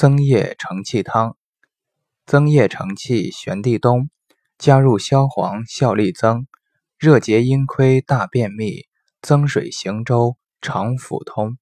增液承气汤，增液承气，玄地冬，加入消黄，效力增，热结阴亏，大便秘，增水行舟，常腹通。